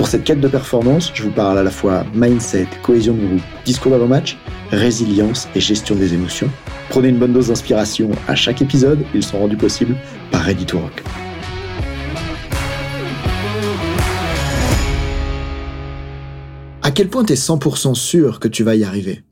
Pour cette quête de performance, je vous parle à la fois mindset, cohésion de groupe, discours d'avant-match, résilience et gestion des émotions. Prenez une bonne dose d'inspiration à chaque épisode, ils sont rendus possibles par Ready to Rock. À quel point tu es 100% sûr que tu vas y arriver?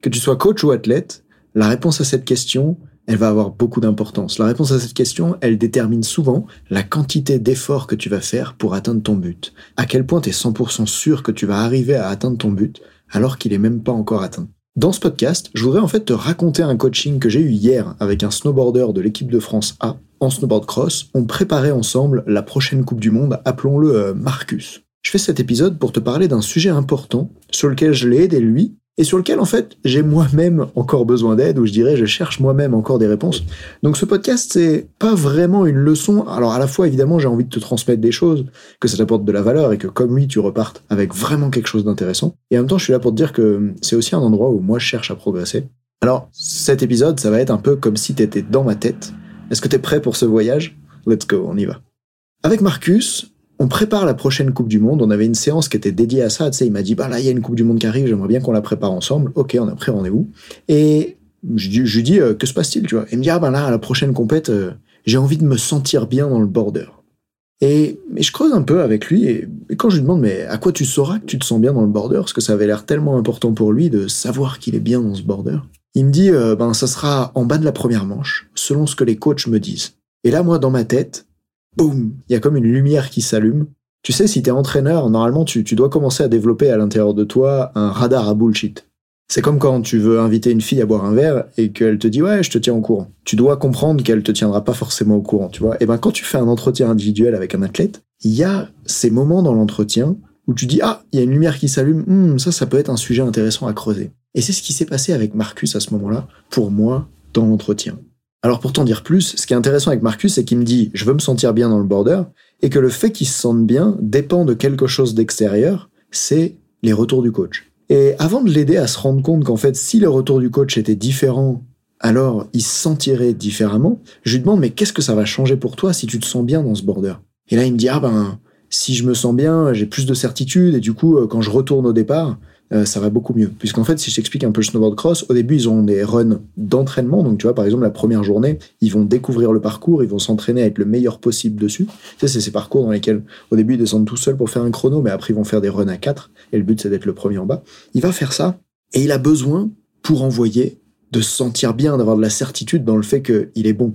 Que tu sois coach ou athlète, la réponse à cette question, elle va avoir beaucoup d'importance. La réponse à cette question, elle détermine souvent la quantité d'efforts que tu vas faire pour atteindre ton but. À quel point tu es 100% sûr que tu vas arriver à atteindre ton but alors qu'il est même pas encore atteint? Dans ce podcast, je voudrais en fait te raconter un coaching que j'ai eu hier avec un snowboarder de l'équipe de France A en snowboard cross. On préparait ensemble la prochaine Coupe du Monde, appelons-le euh, Marcus. Je fais cet épisode pour te parler d'un sujet important sur lequel je l'ai aidé lui et sur lequel en fait j'ai moi-même encore besoin d'aide ou je dirais je cherche moi-même encore des réponses. Donc ce podcast c'est pas vraiment une leçon. Alors à la fois évidemment j'ai envie de te transmettre des choses, que ça t'apporte de la valeur et que comme lui tu repartes avec vraiment quelque chose d'intéressant. Et en même temps je suis là pour te dire que c'est aussi un endroit où moi je cherche à progresser. Alors cet épisode ça va être un peu comme si t'étais dans ma tête. Est-ce que t'es prêt pour ce voyage? Let's go, on y va. Avec Marcus, on prépare la prochaine Coupe du Monde. On avait une séance qui était dédiée à ça. Tu sais, il m'a dit, bah là, il y a une Coupe du Monde qui arrive, j'aimerais bien qu'on la prépare ensemble. Ok, on a pris rendez-vous. Et je, lui dis, euh, que se passe-t-il, tu vois? Il me dit, ah ben là, à la prochaine compète, euh, j'ai envie de me sentir bien dans le border. Et, je creuse un peu avec lui, et, quand je lui demande, mais à quoi tu sauras que tu te sens bien dans le border? Parce que ça avait l'air tellement important pour lui de savoir qu'il est bien dans ce border. Il me dit, euh, ben ça sera en bas de la première manche, selon ce que les coachs me disent. Et là, moi, dans ma tête, boum, il y a comme une lumière qui s'allume. Tu sais, si t'es entraîneur, normalement, tu, dois commencer à développer à l'intérieur de toi un radar à bullshit. C'est comme quand tu veux inviter une fille à boire un verre et qu'elle te dit ouais, je te tiens au courant. Tu dois comprendre qu'elle te tiendra pas forcément au courant, tu vois. Et ben quand tu fais un entretien individuel avec un athlète, il y a ces moments dans l'entretien où tu dis ah, il y a une lumière qui s'allume, hmm, ça ça peut être un sujet intéressant à creuser. Et c'est ce qui s'est passé avec Marcus à ce moment-là pour moi dans l'entretien. Alors pour t'en dire plus, ce qui est intéressant avec Marcus, c'est qu'il me dit je veux me sentir bien dans le border, et que le fait qu'il se sente bien dépend de quelque chose d'extérieur, c'est les retours du coach. Et avant de l'aider à se rendre compte qu'en fait, si les retours du coach étaient différents, alors il se sentirait différemment, je lui demande mais qu'est-ce que ça va changer pour toi si tu te sens bien dans ce border? Et là il me dit ah ben si je me sens bien, j'ai plus de certitude et du coup euh, quand je retourne au départ, euh, ça va beaucoup mieux. Puisqu'en fait, si je t'explique un peu le snowboard cross, au début, ils ont des runs d'entraînement. Donc, tu vois, par exemple, la première journée, ils vont découvrir le parcours, ils vont s'entraîner à être le meilleur possible dessus. Tu sais, c'est ces parcours dans lesquels, au début, ils descendent tout seuls pour faire un chrono, mais après, ils vont faire des runs à 4. Et le but, c'est d'être le premier en bas. Il va faire ça. Et il a besoin, pour envoyer, de se sentir bien, d'avoir de la certitude dans le fait qu'il est bon.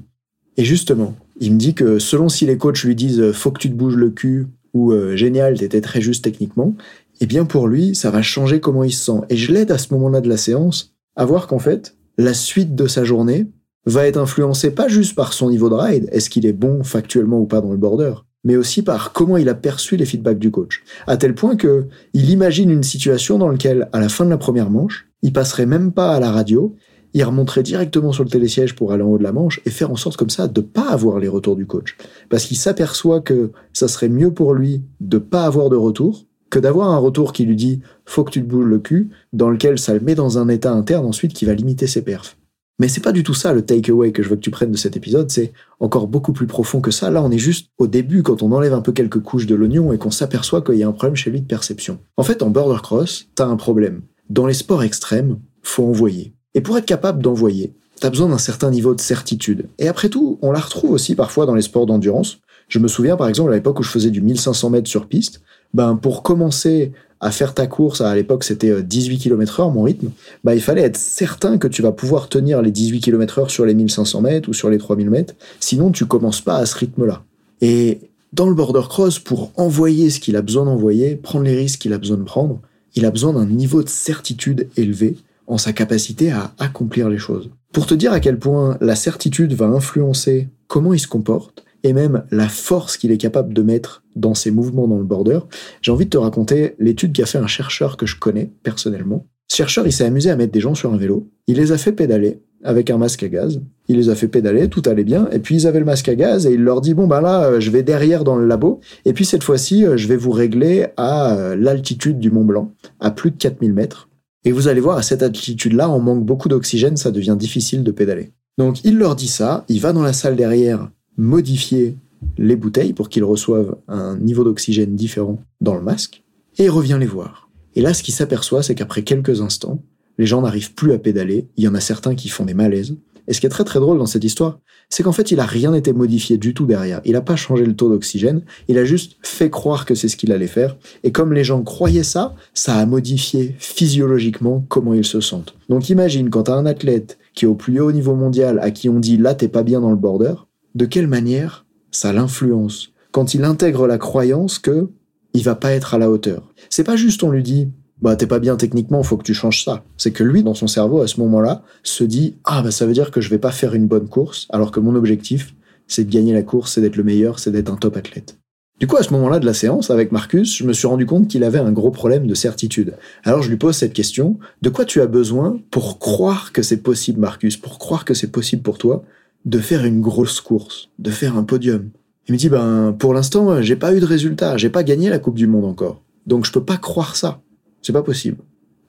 Et justement, il me dit que selon si les coachs lui disent faut que tu te bouges le cul ou euh, génial, t'étais très juste techniquement, eh bien pour lui, ça va changer comment il se sent. Et je l'aide à ce moment-là de la séance à voir qu'en fait, la suite de sa journée va être influencée pas juste par son niveau de ride, est-ce qu'il est bon factuellement ou pas dans le border, mais aussi par comment il a perçu les feedbacks du coach. À tel point que il imagine une situation dans laquelle, à la fin de la première manche, il passerait même pas à la radio, il remonterait directement sur le télésiège pour aller en haut de la manche et faire en sorte comme ça de pas avoir les retours du coach. Parce qu'il s'aperçoit que ça serait mieux pour lui de pas avoir de retour que d'avoir un retour qui lui dit faut que tu te bouges le cul, dans lequel ça le met dans un état interne ensuite qui va limiter ses perfs. Mais c'est pas du tout ça le takeaway que je veux que tu prennes de cet épisode, c'est encore beaucoup plus profond que ça. Là, on est juste au début quand on enlève un peu quelques couches de l'oignon et qu'on s'aperçoit qu'il y a un problème chez lui de perception. En fait, en border cross, t'as un problème. Dans les sports extrêmes, faut envoyer. Et pour être capable d'envoyer, t'as besoin d'un certain niveau de certitude. Et après tout, on la retrouve aussi parfois dans les sports d'endurance. Je me souviens par exemple à l'époque où je faisais du 1500 mètres sur piste, ben pour commencer à faire ta course, à l'époque c'était 18 km heure mon rythme, ben il fallait être certain que tu vas pouvoir tenir les 18 km heure sur les 1500 mètres ou sur les 3000 mètres, sinon tu commences pas à ce rythme-là. Et dans le border cross, pour envoyer ce qu'il a besoin d'envoyer, prendre les risques qu'il a besoin de prendre, il a besoin d'un niveau de certitude élevé en sa capacité à accomplir les choses. Pour te dire à quel point la certitude va influencer comment il se comporte, et même la force qu'il est capable de mettre dans ses mouvements dans le border, j'ai envie de te raconter l'étude qu'a fait un chercheur que je connais personnellement. Ce chercheur, il s'est amusé à mettre des gens sur un vélo, il les a fait pédaler avec un masque à gaz, il les a fait pédaler, tout allait bien, et puis ils avaient le masque à gaz, et il leur dit, bon ben là, euh, je vais derrière dans le labo, et puis cette fois-ci, euh, je vais vous régler à euh, l'altitude du Mont Blanc, à plus de 4000 mètres. Et vous allez voir, à cette altitude-là, on manque beaucoup d'oxygène, ça devient difficile de pédaler. Donc il leur dit ça, il va dans la salle derrière modifier les bouteilles pour qu'ils reçoivent un niveau d'oxygène différent dans le masque, et il revient les voir. Et là, ce qu'il s'aperçoit, c'est qu'après quelques instants, les gens n'arrivent plus à pédaler, il y en a certains qui font des malaises. Et ce qui est très très drôle dans cette histoire, c'est qu'en fait, il a rien été modifié du tout derrière. Il n'a pas changé le taux d'oxygène, il a juste fait croire que c'est ce qu'il allait faire. Et comme les gens croyaient ça, ça a modifié physiologiquement comment ils se sentent. Donc imagine quand as un athlète qui est au plus haut niveau mondial, à qui on dit là t'es pas bien dans le border, de quelle manière ça l'influence quand il intègre la croyance que il va pas être à la hauteur? C'est pas juste on lui dit bah t'es pas bien techniquement, faut que tu changes ça. C'est que lui, dans son cerveau, à ce moment-là, se dit ah bah ça veut dire que je vais pas faire une bonne course, alors que mon objectif, c'est de gagner la course, c'est d'être le meilleur, c'est d'être un top athlète. Du coup, à ce moment-là de la séance, avec Marcus, je me suis rendu compte qu'il avait un gros problème de certitude. Alors je lui pose cette question, de quoi tu as besoin pour croire que c'est possible, Marcus, pour croire que c'est possible pour toi? De faire une grosse course, de faire un podium Il me dit, ben, pour l'instant, j'ai pas eu de résultat, j'ai pas gagné la Coupe du Monde encore. Donc je peux pas croire ça. C'est pas possible.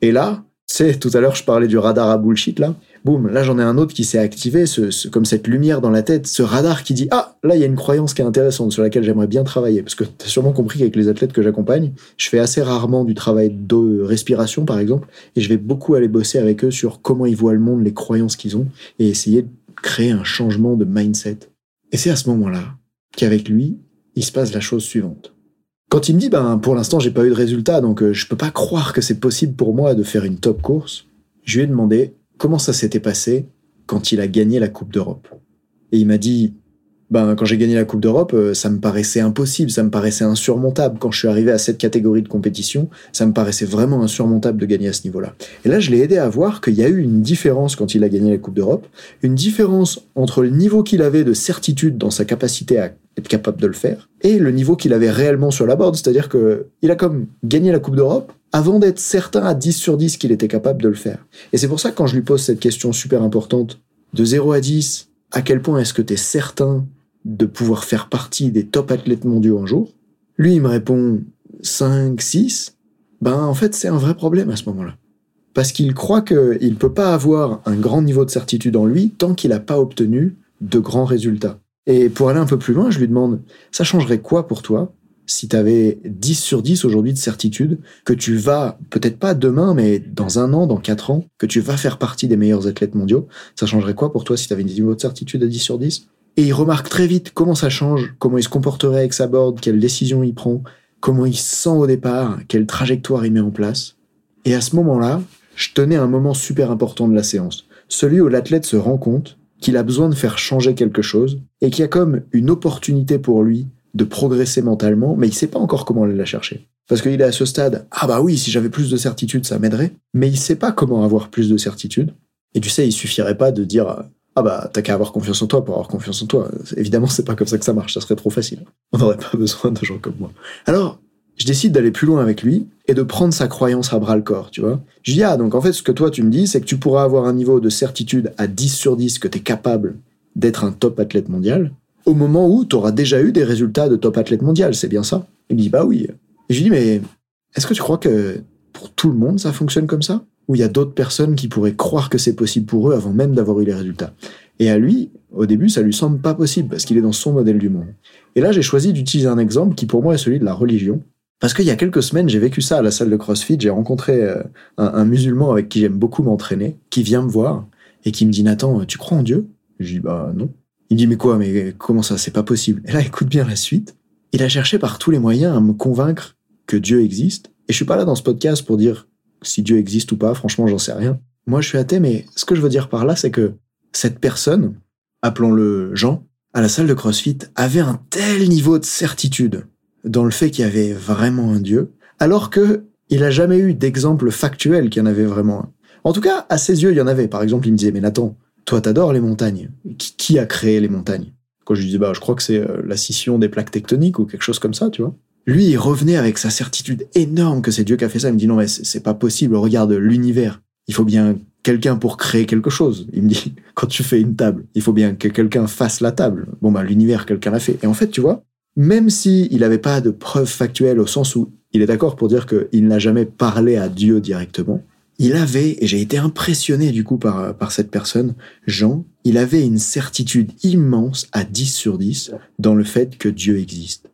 Et là, c'est tout à l'heure je parlais du radar à bullshit là. Boum, là j'en ai un autre qui s'est activé, ce, comme cette lumière dans la tête, ce radar qui dit ah là il y a une croyance qui est intéressante sur laquelle j'aimerais bien travailler parce que t'as sûrement compris qu'avec les athlètes que j'accompagne, je fais assez rarement du travail de respiration par exemple et je vais beaucoup aller bosser avec eux sur comment ils voient le monde, les croyances qu'ils ont et essayer de créer un changement de mindset. Et c'est à ce moment-là qu'avec lui il se passe la chose suivante. Quand il me dit, ben, pour l'instant, j'ai pas eu de résultat, donc euh, je peux pas croire que c'est possible pour moi de faire une top course, je lui ai demandé comment ça s'était passé quand il a gagné la Coupe d'Europe. Et il m'a dit, ben, quand j'ai gagné la Coupe d'Europe, euh, ça me paraissait impossible, ça me paraissait insurmontable. Quand je suis arrivé à cette catégorie de compétition, ça me paraissait vraiment insurmontable de gagner à ce niveau-là. Et là, je l'ai aidé à voir qu'il y a eu une différence quand il a gagné la Coupe d'Europe, une différence entre le niveau qu'il avait de certitude dans sa capacité à être capable de le faire, et le niveau qu'il avait réellement sur la board, c'est-à-dire que il a comme gagné la Coupe d'Europe avant d'être certain à 10 sur 10 qu'il était capable de le faire. Et c'est pour ça que quand je lui pose cette question super importante, de 0 à 10, à quel point est-ce que tu es certain de pouvoir faire partie des top athlètes mondiaux un jour Lui, il me répond 5, 6. Ben, en fait, c'est un vrai problème à ce moment-là. Parce qu'il croit qu'il ne peut pas avoir un grand niveau de certitude en lui tant qu'il n'a pas obtenu de grands résultats. Et pour aller un peu plus loin, je lui demande, ça changerait quoi pour toi si tu avais 10 sur 10 aujourd'hui de certitude que tu vas, peut-être pas demain, mais dans un an, dans quatre ans, que tu vas faire partie des meilleurs athlètes mondiaux, ça changerait quoi pour toi si tu avais un niveau de certitude à 10 sur 10 Et il remarque très vite comment ça change, comment il se comporterait avec sa board, quelle décision il prend, comment il se sent au départ, quelle trajectoire il met en place. Et à ce moment-là, je tenais un moment super important de la séance, celui où l'athlète se rend compte qu'il a besoin de faire changer quelque chose et qu'il y a comme une opportunité pour lui de progresser mentalement, mais il sait pas encore comment aller la chercher. Parce qu'il est à ce stade, ah bah oui, si j'avais plus de certitude, ça m'aiderait, mais il sait pas comment avoir plus de certitude. Et tu sais, il suffirait pas de dire, ah bah t'as qu'à avoir confiance en toi pour avoir confiance en toi. Évidemment, c'est pas comme ça que ça marche, ça serait trop facile. On n'aurait pas besoin de gens comme moi. Alors, je décide d'aller plus loin avec lui et de prendre sa croyance à bras le corps, tu vois. Je dis, ah, donc en fait, ce que toi tu me dis, c'est que tu pourras avoir un niveau de certitude à 10 sur 10 que tu es capable d'être un top athlète mondial, au moment où tu auras déjà eu des résultats de top athlète mondial, c'est bien ça? Il me dit, bah oui. Et je lui dis, mais est-ce que tu crois que pour tout le monde ça fonctionne comme ça? Ou il y a d'autres personnes qui pourraient croire que c'est possible pour eux avant même d'avoir eu les résultats? Et à lui, au début, ça lui semble pas possible parce qu'il est dans son modèle du monde. Et là, j'ai choisi d'utiliser un exemple qui pour moi est celui de la religion parce qu'il y a quelques semaines, j'ai vécu ça à la salle de CrossFit. J'ai rencontré euh, un, musulman avec qui j'aime beaucoup m'entraîner, qui vient me voir et qui me dit Nathan, tu crois en Dieu? Je dis bah non. Il dit mais quoi Mais comment ça? C'est pas possible. Et là, écoute bien la suite. Il a cherché par tous les moyens à me convaincre que Dieu existe. Et je suis pas là dans ce podcast pour dire si Dieu existe ou pas. Franchement, j'en sais rien. Moi, je suis athée, mais ce que je veux dire par là, c'est que cette personne, appelons-le Jean, à la salle de CrossFit, avait un tel niveau de certitude dans le fait qu'il y avait vraiment un Dieu, alors que il a jamais eu d'exemple factuel qu'il y en avait vraiment un. En tout cas, à ses yeux, il y en avait. Par exemple, il me disait, mais Nathan, toi t'adores les montagnes. Qui, a créé les montagnes? Quand je lui disais, bah, je crois que c'est euh, la scission des plaques tectoniques ou quelque chose comme ça, tu vois. Lui, il revenait avec sa certitude énorme que c'est Dieu qui a fait ça. Il me dit, non, mais c'est pas possible. Regarde l'univers. Il faut bien quelqu'un pour créer quelque chose. Il me dit, quand tu fais une table, il faut bien que quelqu'un fasse la table. Bon, bah, l'univers, quelqu'un l'a fait. Et en fait, tu vois, même si il n'avait pas de preuves factuelles au sens où il est d'accord pour dire qu'il n'a jamais parlé à Dieu directement, il avait, et j'ai été impressionné du coup par, par cette personne, Jean, il avait une certitude immense à 10 sur 10 dans le fait que Dieu existe.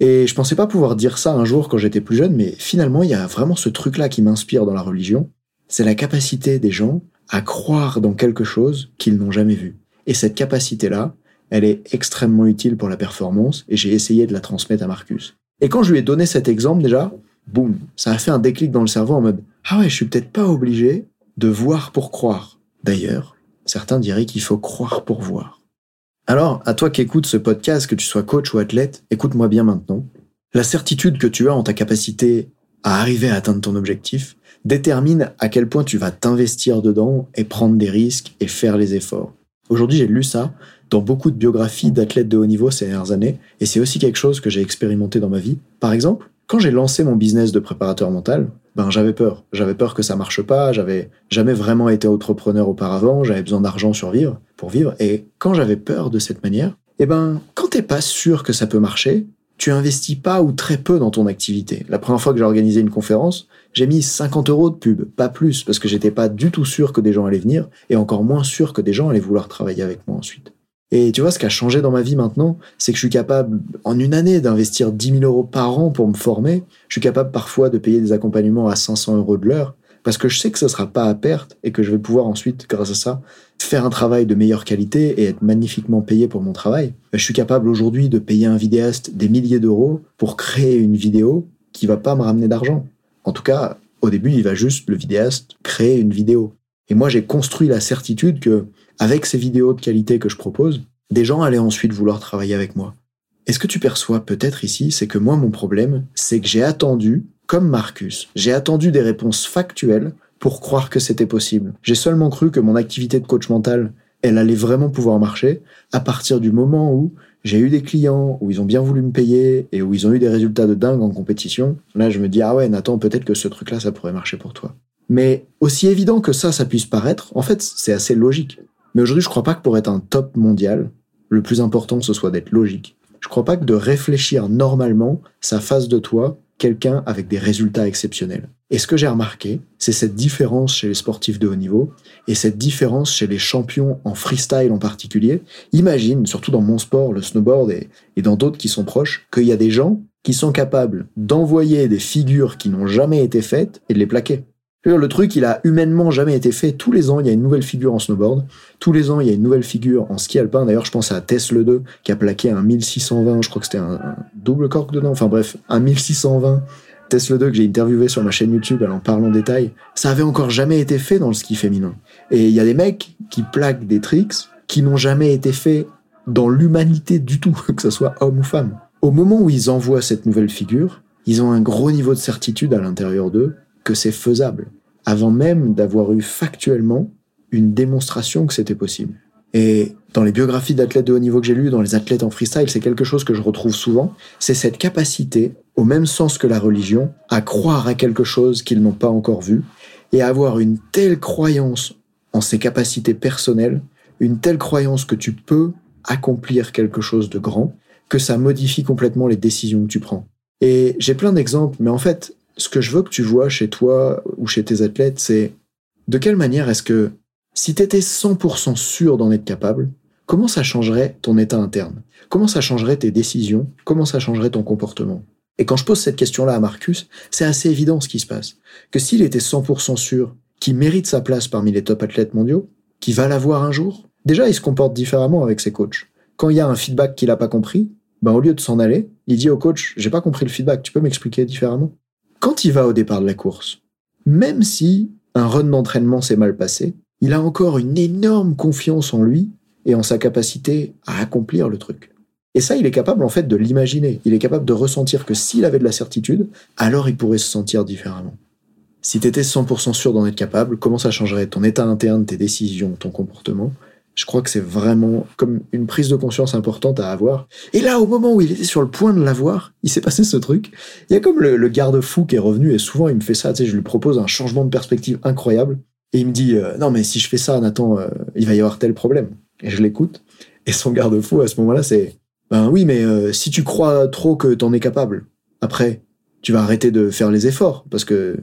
Et je pensais pas pouvoir dire ça un jour quand j'étais plus jeune, mais finalement, il y a vraiment ce truc-là qui m'inspire dans la religion. C'est la capacité des gens à croire dans quelque chose qu'ils n'ont jamais vu. Et cette capacité-là, elle est extrêmement utile pour la performance, et j'ai essayé de la transmettre à Marcus. Et quand je lui ai donné cet exemple déjà, boum, ça a fait un déclic dans le cerveau en mode ah ouais, je suis peut-être pas obligé de voir pour croire. D'ailleurs, certains diraient qu'il faut croire pour voir. Alors, à toi qui écoutes ce podcast, que tu sois coach ou athlète, écoute-moi bien maintenant. La certitude que tu as en ta capacité à arriver à atteindre ton objectif détermine à quel point tu vas t'investir dedans et prendre des risques et faire les efforts. Aujourd'hui, j'ai lu ça dans beaucoup de biographies d'athlètes de haut niveau ces dernières années, et c'est aussi quelque chose que j'ai expérimenté dans ma vie. Par exemple, quand j'ai lancé mon business de préparateur mental, ben j'avais peur. J'avais peur que ça marche pas, j'avais jamais vraiment été entrepreneur auparavant, j'avais besoin d'argent pour vivre, et quand j'avais peur de cette manière, eh ben, quand t'es pas sûr que ça peut marcher, tu investis pas ou très peu dans ton activité. La première fois que j'ai organisé une conférence, j'ai mis 50 euros de pub, pas plus, parce que j'étais pas du tout sûr que des gens allaient venir, et encore moins sûr que des gens allaient vouloir travailler avec moi ensuite. Et tu vois, ce qui a changé dans ma vie maintenant, c'est que je suis capable, en une année, d'investir 10 000 euros par an pour me former. Je suis capable parfois de payer des accompagnements à 500 euros de l'heure, parce que je sais que ça sera pas à perte et que je vais pouvoir ensuite, grâce à ça, faire un travail de meilleure qualité et être magnifiquement payé pour mon travail. Je suis capable aujourd'hui de payer un vidéaste des milliers d'euros pour créer une vidéo qui va pas me ramener d'argent. En tout cas, au début, il va juste, le vidéaste, créer une vidéo. Et moi, j'ai construit la certitude que avec ces vidéos de qualité que je propose, des gens allaient ensuite vouloir travailler avec moi. Et ce que tu perçois peut-être ici, c'est que moi, mon problème, c'est que j'ai attendu, comme Marcus, j'ai attendu des réponses factuelles pour croire que c'était possible. J'ai seulement cru que mon activité de coach mental, elle allait vraiment pouvoir marcher à partir du moment où j'ai eu des clients, où ils ont bien voulu me payer et où ils ont eu des résultats de dingue en compétition. Là, je me dis, ah ouais, Nathan, peut-être que ce truc-là, ça pourrait marcher pour toi. Mais aussi évident que ça, ça puisse paraître, en fait, c'est assez logique. Mais aujourd'hui, je crois pas que pour être un top mondial, le plus important ce soit d'être logique. Je crois pas que de réfléchir normalement, ça fasse de toi quelqu'un avec des résultats exceptionnels. Et ce que j'ai remarqué, c'est cette différence chez les sportifs de haut niveau et cette différence chez les champions en freestyle en particulier. Imagine, surtout dans mon sport, le snowboard et, et dans d'autres qui sont proches, qu'il y a des gens qui sont capables d'envoyer des figures qui n'ont jamais été faites et de les plaquer. Le truc, il a humainement jamais été fait. Tous les ans, il y a une nouvelle figure en snowboard. Tous les ans, il y a une nouvelle figure en ski alpin. D'ailleurs, je pense à Tesla 2 qui a plaqué un 1620. Je crois que c'était un, double cork dedans. Enfin bref, un 1620. Tesla 2 que j'ai interviewé sur ma chaîne YouTube, elle en parle en détail. Ça avait encore jamais été fait dans le ski féminin. Et il y a des mecs qui plaquent des tricks qui n'ont jamais été faits dans l'humanité du tout, que ce soit homme ou femme. Au moment où ils envoient cette nouvelle figure, ils ont un gros niveau de certitude à l'intérieur d'eux que c'est faisable, avant même d'avoir eu factuellement une démonstration que c'était possible. Et dans les biographies d'athlètes de haut niveau que j'ai lues, dans les athlètes en freestyle, c'est quelque chose que je retrouve souvent, c'est cette capacité, au même sens que la religion, à croire à quelque chose qu'ils n'ont pas encore vu, et à avoir une telle croyance en ses capacités personnelles, une telle croyance que tu peux accomplir quelque chose de grand, que ça modifie complètement les décisions que tu prends. Et j'ai plein d'exemples, mais en fait, ce que je veux que tu vois chez toi ou chez tes athlètes, c'est de quelle manière est-ce que si tu étais 100% sûr d'en être capable, comment ça changerait ton état interne? Comment ça changerait tes décisions? Comment ça changerait ton comportement? Et quand je pose cette question-là à Marcus, c'est assez évident ce qui se passe. Que s'il était 100% sûr qu'il mérite sa place parmi les top athlètes mondiaux, qu'il va l'avoir un jour, déjà il se comporte différemment avec ses coachs. Quand il y a un feedback qu'il n'a pas compris, ben au lieu de s'en aller, il dit au coach, j'ai pas compris le feedback, tu peux m'expliquer différemment? Quand il va au départ de la course, même si un run d'entraînement s'est mal passé, il a encore une énorme confiance en lui et en sa capacité à accomplir le truc. Et ça, il est capable en fait de l'imaginer. Il est capable de ressentir que s'il avait de la certitude, alors il pourrait se sentir différemment. Si tu étais 100% sûr d'en être capable, comment ça changerait ton état interne, tes décisions, ton comportement? Je crois que c'est vraiment comme une prise de conscience importante à avoir. Et là, au moment où il était sur le point de l'avoir, il s'est passé ce truc. Il y a comme le, garde-fou qui est revenu et souvent il me fait ça. Tu sais, je lui propose un changement de perspective incroyable et il me dit euh, non mais si je fais ça, Nathan, euh, il va y avoir tel problème. Et je l'écoute et son garde-fou à ce moment-là, c'est ben oui, mais euh, si tu crois trop que t'en es capable, après tu vas arrêter de faire les efforts parce que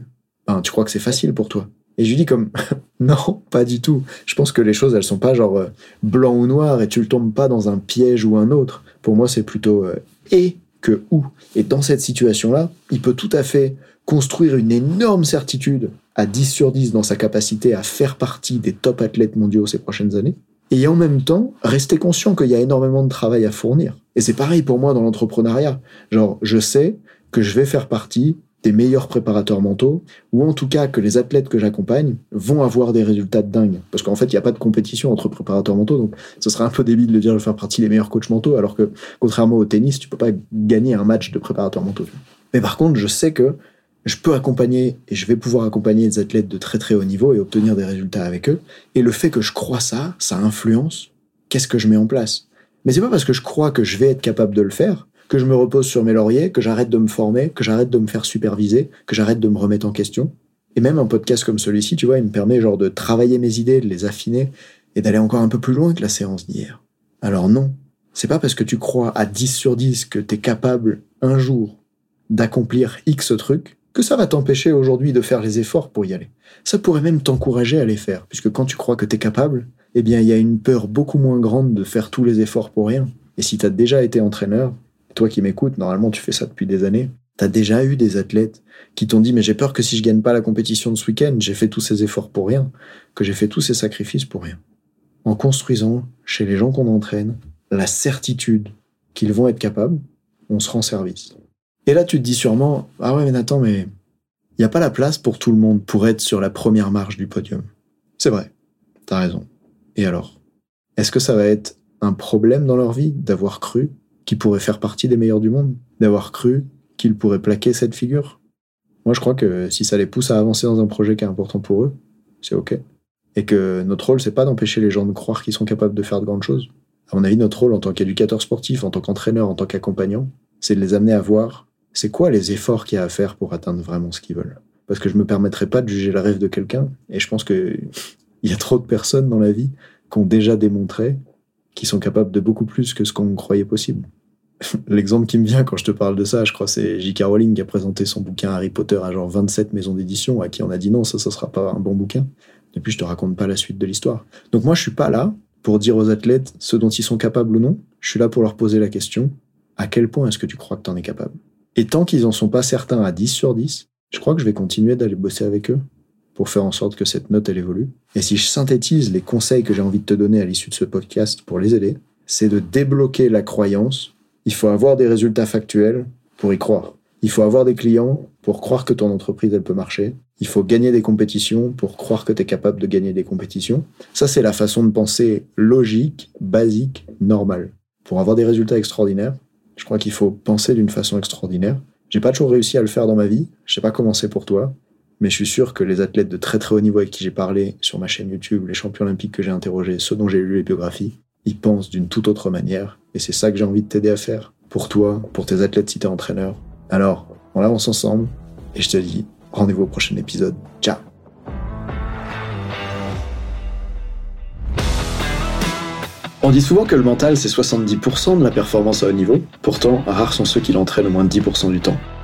ben tu crois que c'est facile pour toi. Et je lui dis comme non, pas du tout. Je pense que les choses elles sont pas genre euh, blanc ou noir et tu ne tombes pas dans un piège ou un autre. Pour moi, c'est plutôt euh, et que ou. Et dans cette situation-là, il peut tout à fait construire une énorme certitude à 10 sur 10 dans sa capacité à faire partie des top athlètes mondiaux ces prochaines années. Et en même temps, rester conscient qu'il y a énormément de travail à fournir. Et c'est pareil pour moi dans l'entrepreneuriat. Genre, je sais que je vais faire partie des meilleurs préparateurs mentaux, ou en tout cas que les athlètes que j'accompagne vont avoir des résultats de dingue. Parce qu'en fait, il n'y a pas de compétition entre préparateurs mentaux, donc ce serait un peu débile de dire de faire partie des meilleurs coachs mentaux, alors que contrairement au tennis, tu peux pas gagner un match de préparateurs mentaux. Mais par contre, je sais que je peux accompagner et je vais pouvoir accompagner des athlètes de très très haut niveau et obtenir des résultats avec eux. Et le fait que je crois ça, ça influence qu'est-ce que je mets en place. Mais c'est pas parce que je crois que je vais être capable de le faire que je me repose sur mes lauriers, que j'arrête de me former, que j'arrête de me faire superviser, que j'arrête de me remettre en question. Et même un podcast comme celui-ci, tu vois, il me permet genre de travailler mes idées, de les affiner et d'aller encore un peu plus loin que la séance d'hier. Alors non, c'est pas parce que tu crois à 10 sur 10 que tu es capable un jour d'accomplir X truc que ça va t'empêcher aujourd'hui de faire les efforts pour y aller. Ça pourrait même t'encourager à les faire, puisque quand tu crois que tu es capable, eh bien il y a une peur beaucoup moins grande de faire tous les efforts pour rien. Et si tu as déjà été entraîneur, toi qui m'écoutes, normalement tu fais ça depuis des années. T'as déjà eu des athlètes qui t'ont dit mais j'ai peur que si je gagne pas la compétition de ce week-end, j'ai fait tous ces efforts pour rien, que j'ai fait tous ces sacrifices pour rien. En construisant chez les gens qu'on entraîne la certitude qu'ils vont être capables, on se rend service. Et là tu te dis sûrement ah ouais mais Nathan mais il n'y a pas la place pour tout le monde pour être sur la première marche du podium. C'est vrai, t'as raison. Et alors? Est-ce que ça va être un problème dans leur vie d'avoir cru qui pourrait faire partie des meilleurs du monde, d'avoir cru qu'ils pourraient plaquer cette figure. Moi, je crois que si ça les pousse à avancer dans un projet qui est important pour eux, c'est OK. Et que notre rôle, c'est pas d'empêcher les gens de croire qu'ils sont capables de faire de grandes choses. À mon avis, notre rôle en tant qu'éducateur sportif, en tant qu'entraîneur, en tant qu'accompagnant, c'est de les amener à voir c'est quoi les efforts qu'il y a à faire pour atteindre vraiment ce qu'ils veulent. Parce que je me permettrai pas de juger le rêve de quelqu'un, et je pense que il y a trop de personnes dans la vie qui ont déjà démontré qui sont capables de beaucoup plus que ce qu'on croyait possible. L'exemple qui me vient quand je te parle de ça, je crois, c'est J.K. Rowling qui a présenté son bouquin Harry Potter à genre 27 maisons d'édition, à qui on a dit non, ça, ça sera pas un bon bouquin. Depuis, je te raconte pas la suite de l'histoire. Donc moi, je suis pas là pour dire aux athlètes ce dont ils sont capables ou non. Je suis là pour leur poser la question à quel point est-ce que tu crois que tu en es capable? Et tant qu'ils en sont pas certains à 10 sur 10, je crois que je vais continuer d'aller bosser avec eux pour faire en sorte que cette note elle évolue. Et si je synthétise les conseils que j'ai envie de te donner à l'issue de ce podcast pour les aider, c'est de débloquer la croyance. Il faut avoir des résultats factuels pour y croire. Il faut avoir des clients pour croire que ton entreprise elle peut marcher. Il faut gagner des compétitions pour croire que tu es capable de gagner des compétitions. Ça c'est la façon de penser logique, basique, normale. Pour avoir des résultats extraordinaires, je crois qu'il faut penser d'une façon extraordinaire. J'ai pas toujours réussi à le faire dans ma vie. Je sais pas comment c'est pour toi mais je suis sûr que les athlètes de très très haut niveau avec qui j'ai parlé sur ma chaîne YouTube, les champions olympiques que j'ai interrogés, ceux dont j'ai lu les biographies, ils pensent d'une toute autre manière. Et c'est ça que j'ai envie de t'aider à faire. Pour toi, pour tes athlètes si t'es entraîneur. Alors, on avance ensemble. Et je te dis, rendez-vous au prochain épisode. Ciao On dit souvent que le mental, c'est 70% de la performance à haut niveau. Pourtant, rares sont ceux qui l'entraînent au moins 10% du temps.